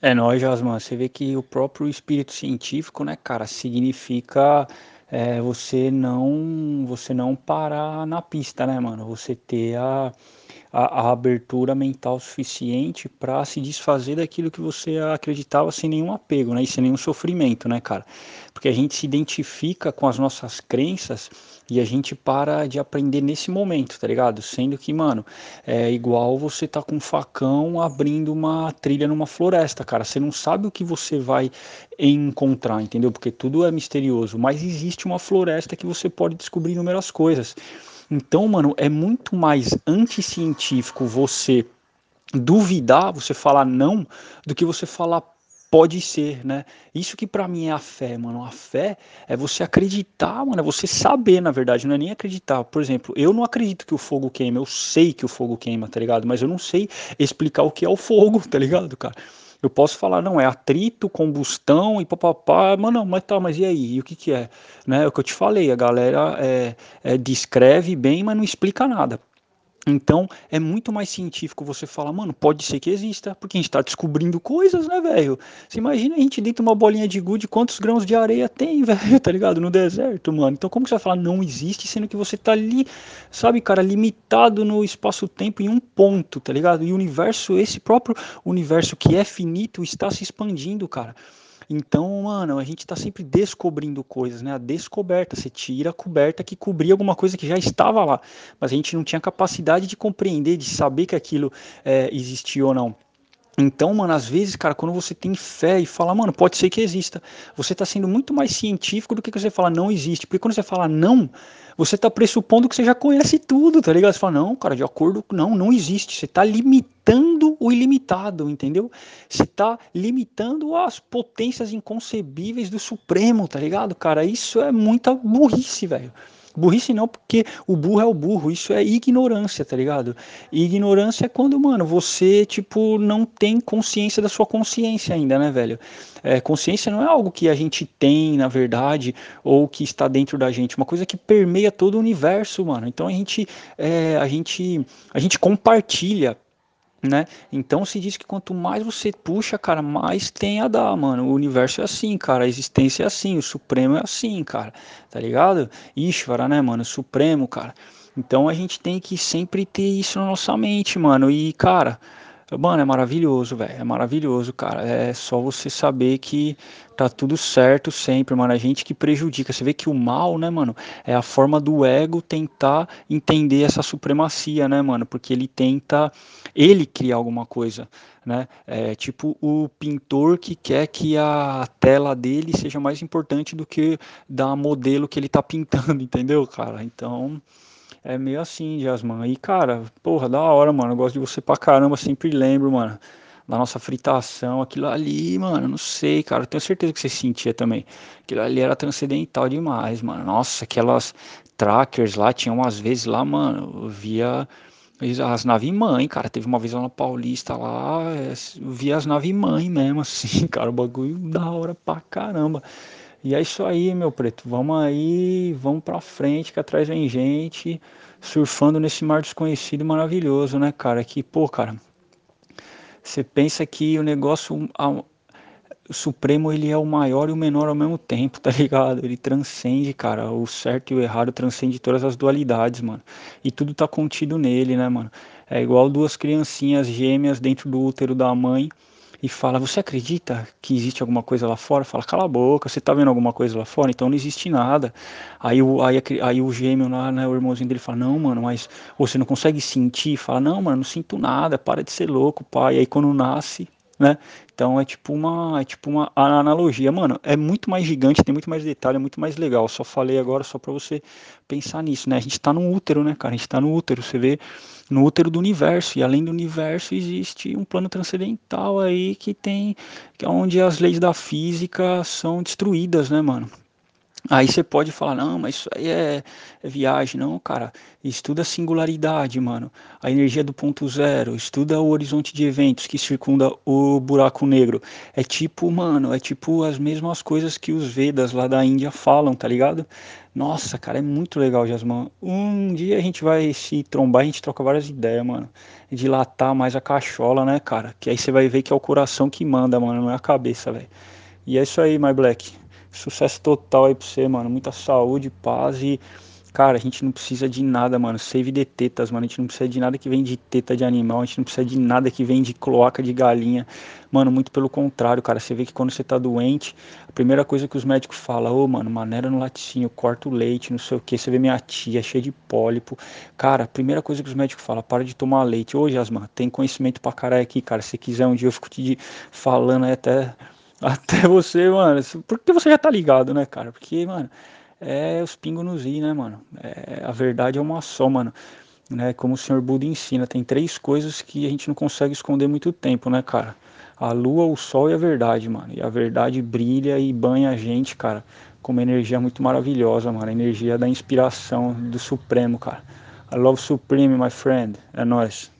É nóis, Jasmine. Você vê que o próprio espírito científico, né, cara, significa é, você não você não parar na pista, né, mano? Você ter a, a, a abertura mental suficiente para se desfazer daquilo que você acreditava sem nenhum apego, né? E sem nenhum sofrimento, né, cara? Porque a gente se identifica com as nossas crenças e a gente para de aprender nesse momento, tá ligado? Sendo que, mano, é igual você tá com um facão abrindo uma trilha numa floresta, cara. Você não sabe o que você vai encontrar, entendeu? Porque tudo é misterioso, mas existe uma floresta que você pode descobrir inúmeras coisas. Então, mano, é muito mais anticientífico você duvidar, você falar não, do que você falar pode ser, né? Isso que para mim é a fé, mano. A fé é você acreditar, mano, é você saber, na verdade, não é nem acreditar. Por exemplo, eu não acredito que o fogo queima, eu sei que o fogo queima, tá ligado? Mas eu não sei explicar o que é o fogo, tá ligado, cara? Eu posso falar, não, é atrito, combustão e papapá, mas não, mas tá, mas e aí? E o que que é? Né? É o que eu te falei, a galera é, é, descreve bem, mas não explica nada. Então é muito mais científico você falar, mano, pode ser que exista, porque a gente está descobrindo coisas, né, velho? Você imagina a gente dentro de uma bolinha de gude, quantos grãos de areia tem, velho, tá ligado? No deserto, mano. Então como que você vai falar não existe, sendo que você tá ali, sabe, cara, limitado no espaço-tempo em um ponto, tá ligado? E o universo, esse próprio universo que é finito, está se expandindo, cara. Então, mano, a gente está sempre descobrindo coisas, né? A descoberta, você tira a coberta que cobria alguma coisa que já estava lá, mas a gente não tinha capacidade de compreender, de saber que aquilo é, existia ou não. Então, mano, às vezes, cara, quando você tem fé e fala, mano, pode ser que exista, você está sendo muito mais científico do que você fala não existe. Porque quando você fala não, você está pressupondo que você já conhece tudo, tá ligado? Você fala, não, cara, de acordo, não, não existe. Você está limitando o ilimitado, entendeu? Você está limitando as potências inconcebíveis do Supremo, tá ligado, cara? Isso é muita burrice, velho. Burrice não, porque o burro é o burro, isso é ignorância, tá ligado? ignorância é quando, mano, você, tipo, não tem consciência da sua consciência ainda, né, velho? É, consciência não é algo que a gente tem, na verdade, ou que está dentro da gente, uma coisa que permeia todo o universo, mano. Então a gente, é, a gente, a gente compartilha né? Então se diz que quanto mais você puxa, cara, mais tem a dar, mano. O universo é assim, cara, a existência é assim, o Supremo é assim, cara, tá ligado? Ishvara, né, mano? Supremo, cara. Então a gente tem que sempre ter isso na nossa mente, mano. E, cara, Mano, é maravilhoso, velho. É maravilhoso, cara. É só você saber que tá tudo certo sempre, mano. A gente que prejudica. Você vê que o mal, né, mano, é a forma do ego tentar entender essa supremacia, né, mano? Porque ele tenta ele criar alguma coisa, né? É tipo o pintor que quer que a tela dele seja mais importante do que da modelo que ele tá pintando, entendeu, cara? Então, é meio assim, Jasmine. E, cara, porra, da hora, mano. Eu gosto de você pra caramba, sempre lembro, mano. Da nossa fritação, aquilo ali, mano, não sei, cara. Tenho certeza que você sentia também. Aquilo ali era transcendental demais, mano. Nossa, aquelas trackers lá, tinha umas vezes lá, mano, eu via as naves mãe, cara. Teve uma vez lá na Paulista lá, eu via as naves mãe mesmo, assim, cara. O bagulho da hora pra caramba. E é isso aí, meu preto. Vamos aí, vamos pra frente, que atrás vem gente surfando nesse mar desconhecido maravilhoso, né, cara? Que, pô, cara, você pensa que o negócio, o Supremo, ele é o maior e o menor ao mesmo tempo, tá ligado? Ele transcende, cara, o certo e o errado transcende todas as dualidades, mano. E tudo tá contido nele, né, mano? É igual duas criancinhas gêmeas dentro do útero da mãe e fala: Você acredita que existe alguma coisa lá fora? Fala: Cala a boca, você tá vendo alguma coisa lá fora? Então não existe nada. Aí o, aí, aí o gêmeo lá, né, o irmãozinho dele fala: Não, mano, mas você não consegue sentir? Fala: Não, mano, não sinto nada, para de ser louco, pai. Aí quando nasce, né? Então é tipo uma, é tipo uma analogia, mano. É muito mais gigante, tem muito mais detalhe, é muito mais legal. Só falei agora só para você pensar nisso, né? A gente tá no útero, né, cara? A gente tá no útero. Você vê no útero do universo. E além do universo existe um plano transcendental aí que tem que é onde as leis da física são destruídas, né, mano? Aí você pode falar, não, mas isso aí é, é viagem. Não, cara, estuda a singularidade, mano. A energia do ponto zero, estuda o horizonte de eventos que circunda o buraco negro. É tipo, mano, é tipo as mesmas coisas que os Vedas lá da Índia falam, tá ligado? Nossa, cara, é muito legal, Jasmine. Um dia a gente vai se trombar, a gente troca várias ideias, mano. Dilatar mais a cachola, né, cara? Que aí você vai ver que é o coração que manda, mano, não é a cabeça, velho. E é isso aí, my black. Sucesso total aí pra você, mano. Muita saúde, paz e. Cara, a gente não precisa de nada, mano. Save de tetas, mano. A gente não precisa de nada que vem de teta de animal. A gente não precisa de nada que vem de cloaca de galinha. Mano, muito pelo contrário, cara. Você vê que quando você tá doente, a primeira coisa que os médicos falam, ô, oh, mano, maneira no laticínio, corta o leite, não sei o que. Você vê minha tia cheia de pólipo. Cara, a primeira coisa que os médicos falam, para de tomar leite. Ô, Jasmine, tem conhecimento pra caralho aqui, cara. Se quiser um dia eu fico te falando aí até até você, mano. Porque você já tá ligado, né, cara? Porque, mano, é os pingos nos i, né, mano? É, a verdade é uma só, mano. Né? Como o senhor Buda ensina, tem três coisas que a gente não consegue esconder muito tempo, né, cara? A lua, o sol e a verdade, mano. E a verdade brilha e banha a gente, cara, com uma energia muito maravilhosa, mano. A energia da inspiração do Supremo, cara. I love Supreme, my friend. É nóis.